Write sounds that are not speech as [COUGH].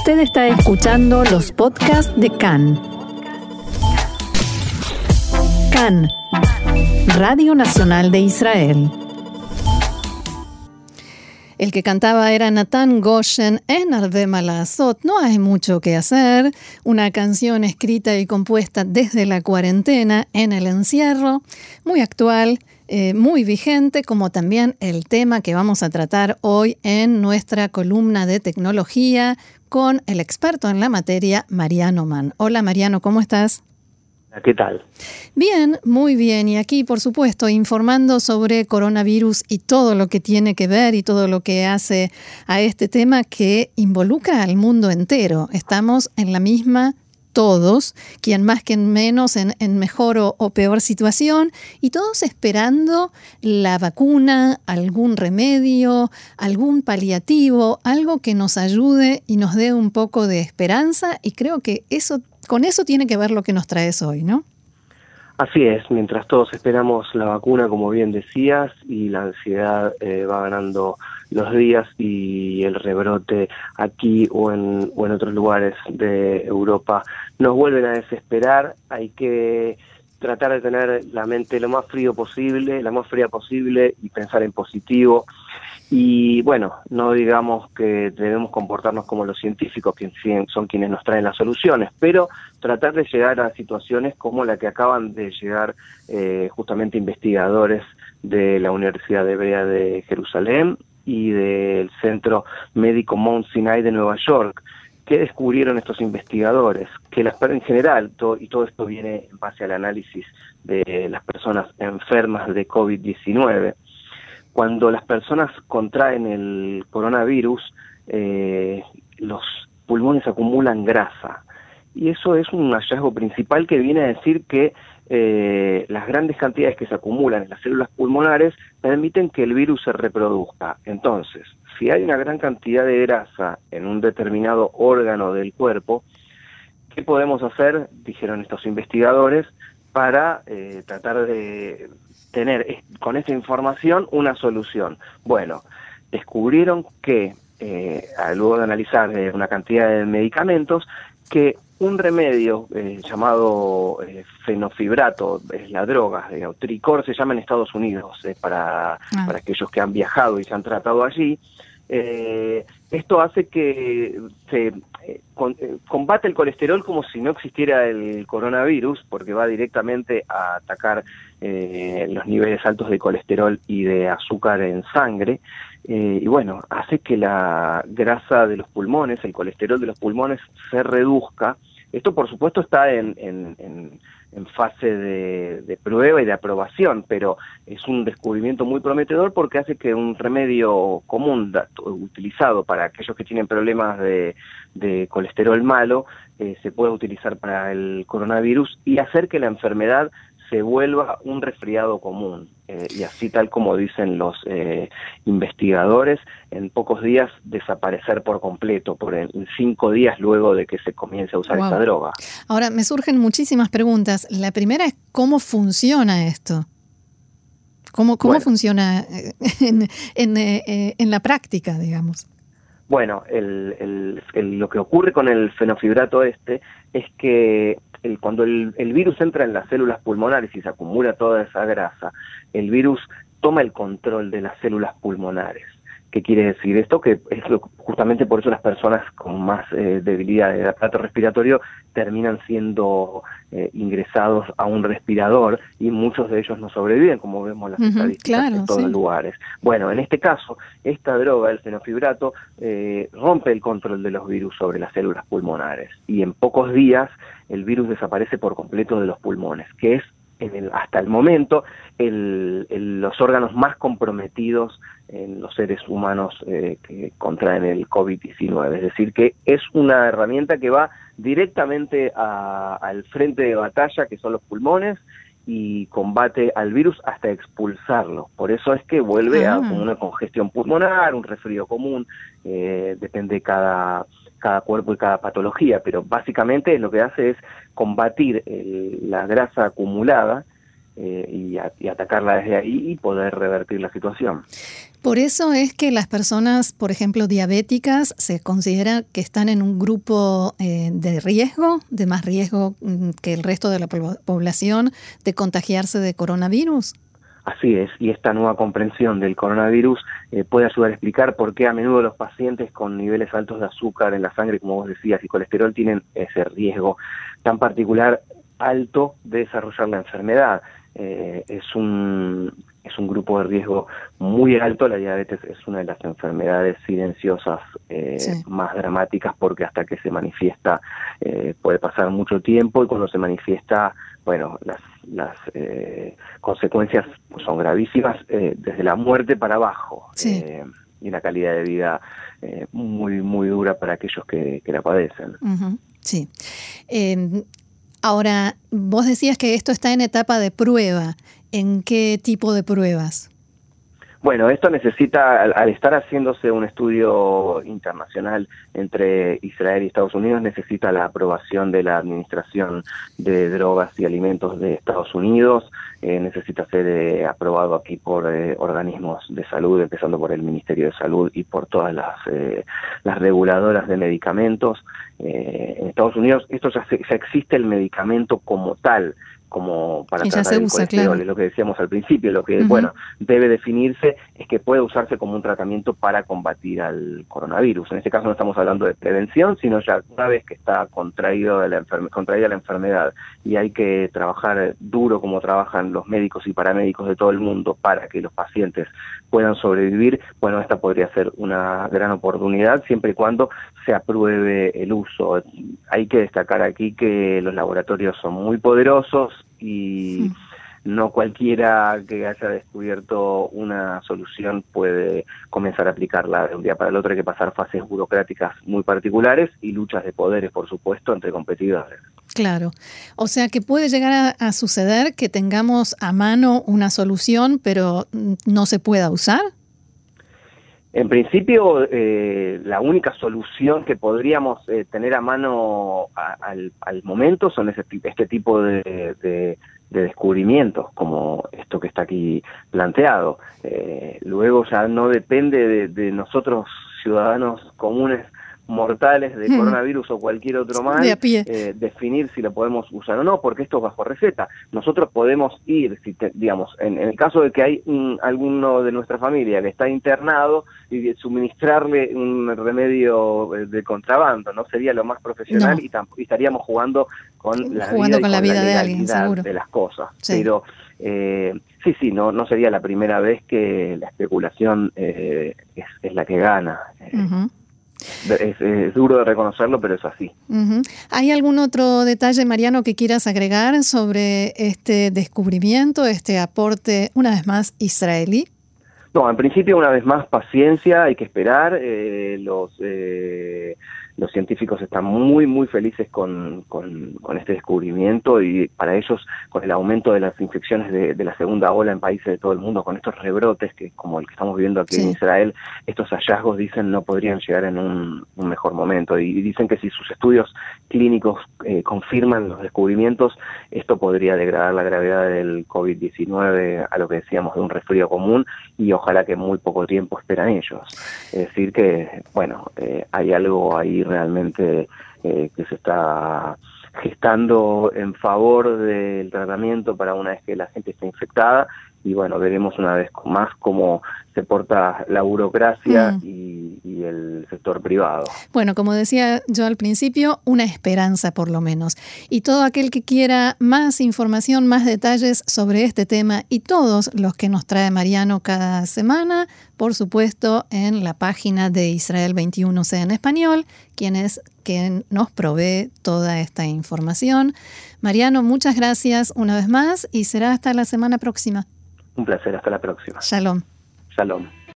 Usted está escuchando los podcasts de CAN. CAN, Radio Nacional de Israel. El que cantaba era Nathan Goshen en Arde Malazot. No hay mucho que hacer. Una canción escrita y compuesta desde la cuarentena en el encierro, muy actual eh, muy vigente, como también el tema que vamos a tratar hoy en nuestra columna de tecnología con el experto en la materia, Mariano Mann. Hola Mariano, ¿cómo estás? ¿Qué tal? Bien, muy bien. Y aquí, por supuesto, informando sobre coronavirus y todo lo que tiene que ver y todo lo que hace a este tema que involucra al mundo entero. Estamos en la misma todos, quien más, quien menos, en, mejor o, peor situación, y todos esperando la vacuna, algún remedio, algún paliativo, algo que nos ayude y nos dé un poco de esperanza, y creo que eso, con eso tiene que ver lo que nos traes hoy, ¿no? Así es, mientras todos esperamos la vacuna, como bien decías, y la ansiedad eh, va ganando los días y el rebrote aquí o en, o en otros lugares de Europa nos vuelven a desesperar, hay que tratar de tener la mente lo más frío posible, la más fría posible y pensar en positivo. Y bueno, no digamos que debemos comportarnos como los científicos, que son quienes nos traen las soluciones, pero tratar de llegar a situaciones como la que acaban de llegar eh, justamente investigadores de la Universidad Hebrea de Jerusalén y del Centro Médico Mount Sinai de Nueva York. ¿Qué descubrieron estos investigadores? Que las, en general, y todo esto viene en base al análisis de las personas enfermas de COVID-19, cuando las personas contraen el coronavirus, eh, los pulmones acumulan grasa. Y eso es un hallazgo principal que viene a decir que eh, las grandes cantidades que se acumulan en las células pulmonares permiten que el virus se reproduzca. Entonces, si hay una gran cantidad de grasa en un determinado órgano del cuerpo, ¿qué podemos hacer? Dijeron estos investigadores, para eh, tratar de tener con esta información una solución. Bueno, descubrieron que, eh, luego de analizar eh, una cantidad de medicamentos, que un remedio eh, llamado fenofibrato, es la droga, Tricor se llama en Estados Unidos, para, ah. para aquellos que han viajado y se han tratado allí, esto hace que se combate el colesterol como si no existiera el coronavirus, porque va directamente a atacar eh, los niveles altos de colesterol y de azúcar en sangre. Eh, y bueno, hace que la grasa de los pulmones, el colesterol de los pulmones se reduzca. Esto, por supuesto, está en, en, fase de, de, prueba y de aprobación, pero es un descubrimiento muy prometedor porque hace que un remedio común utilizado para aquellos que tienen problemas de, de colesterol malo eh, se pueda utilizar para el coronavirus y hacer que la enfermedad se vuelva un resfriado común. Eh, y así tal como dicen los eh, investigadores, en pocos días desaparecer por completo, por en, cinco días luego de que se comience a usar esta droga. Ahora, me surgen muchísimas preguntas. La primera es, ¿cómo funciona esto? ¿Cómo, cómo funciona eh, [LAUGHS] en, en, en, la práctica, digamos? Bueno, el, el, lo que ocurre con el fenofibrato este es que el, cuando el, el, virus entra en las células pulmonares y se acumula toda esa grasa, el virus toma el control de las células pulmonares. ¿Qué quiere decir esto? Que es justamente por eso las personas con más eh, debilidad del aparato respiratorio terminan siendo eh, ingresados a un respirador y muchos de ellos no sobreviven, como vemos las estadísticas en todos los lugares. Bueno, en este caso, esta droga, el fenofibrato, eh, rompe el control de los virus sobre las células pulmonares y en pocos días el virus desaparece por completo de los pulmones, que es hasta el momento los órganos más comprometidos en los seres humanos eh, que contraen el COVID-19. Es decir, que es una herramienta que va directamente al frente de batalla, que son los pulmones, y combate al virus hasta expulsarlo. Por eso es que vuelve a ah. una congestión pulmonar, un resfrío común, eh, depende cada cada cuerpo y cada patología, pero básicamente lo que hace es combatir la grasa acumulada eh, y, atacarla desde ahí y poder revertir la situación. Por eso es que las personas, por ejemplo, diabéticas, se considera que están en un grupo eh, de riesgo, de más riesgo mm, que el resto de la población de contagiarse de coronavirus. Así es, y esta nueva comprensión del coronavirus eh, puede ayudar a explicar por qué a menudo los pacientes con niveles altos de azúcar en la sangre, como vos decías, y colesterol tienen ese riesgo tan particular alto de desarrollar la enfermedad. Eh, es un es un grupo de riesgo muy alto. La diabetes es una de las enfermedades silenciosas eh, más dramáticas porque hasta que se manifiesta eh, puede pasar mucho tiempo y cuando se manifiesta, bueno, las, las eh, consecuencias son gravísimas desde la muerte para abajo. y la calidad de vida muy, muy dura para aquellos que, la padecen. Sí. Em, ahora, vos decías que esto está en etapa de prueba. ¿En qué tipo de pruebas? Bueno, esto necesita, al, estar haciéndose un estudio internacional entre Israel y Estados Unidos, necesita la aprobación de la Administración de Drogas y Alimentos de Estados Unidos, eh, necesita ser eh, aprobado aquí por eh, organismos de salud, empezando por el Ministerio de Salud y por todas las, las reguladoras de medicamentos. en Estados Unidos esto ya, ya existe el medicamento como tal, como para tratar el colesterol, es lo que decíamos al principio, lo que bueno debe definirse es que puede usarse como un tratamiento para combatir al coronavirus. En este caso no estamos hablando de prevención, sino ya una vez que está contraído de la contraída la enfermedad y hay que trabajar duro como trabajan los médicos y paramédicos de todo el mundo para que los pacientes puedan sobrevivir, bueno, esta podría ser una gran oportunidad siempre y cuando se apruebe el uso. Hay que destacar aquí que los laboratorios son muy poderosos, y no cualquiera que haya descubierto una solución puede comenzar a aplicarla de un día para el otro. Hay que pasar fases burocráticas muy particulares y luchas de poderes, por supuesto, entre competidores. Claro. O sea que puede llegar a, suceder que tengamos a mano una solución, pero no se pueda usar. En principio, eh, la única solución que podríamos eh, tener a mano al, momento son este tipo de, descubrimientos, como esto que está aquí planteado. Eh, luego ya no depende de nosotros, ciudadanos comunes, mortales de hmm. coronavirus o cualquier otro mal, eh, definir si lo podemos usar o no, porque esto es bajo receta. Nosotros podemos ir, si digamos, en, el caso de que hay alguno de nuestra familia que está internado y suministrarle un remedio eh, de contrabando, no sería lo más profesional y, estaríamos jugando con la vida, con la vida de alguien, de las cosas. Pero eh, sí, sí, no, no sería la primera vez que la especulación es, la que gana. Es, duro de reconocerlo, pero es así. ¿Hay algún otro detalle, Mariano, que quieras agregar sobre este descubrimiento, este aporte, una vez más, israelí? No, en principio, una vez más, paciencia, hay que esperar. Eh, los eh, los científicos están muy, muy felices con, con, este descubrimiento y para ellos, con el aumento de las infecciones de, la segunda ola en países de todo el mundo, con estos rebrotes que como el que estamos viendo aquí en Israel, estos hallazgos dicen no podrían llegar en un, mejor momento y dicen que si sus estudios clínicos eh, confirman los descubrimientos, esto podría degradar la gravedad del COVID-19 a lo que decíamos de un resfrío común y ojalá que muy poco tiempo esperan ellos. Es decir que, bueno, eh, hay algo ahí realmente eh, que se está gestando en favor del tratamiento para una vez que la gente está infectada y bueno, veremos una vez más cómo se porta la burocracia mm. y, el sector privado. Bueno, como decía yo al principio, una esperanza por lo menos. Y todo aquel que quiera más información, más detalles sobre este tema y todos los que nos trae Mariano cada semana, por supuesto, en la página de Israel 21C en español, quien es quien nos provee toda esta información. Mariano, muchas gracias una vez más y será hasta la semana próxima. Un placer, hasta la próxima. Shalom. Shalom.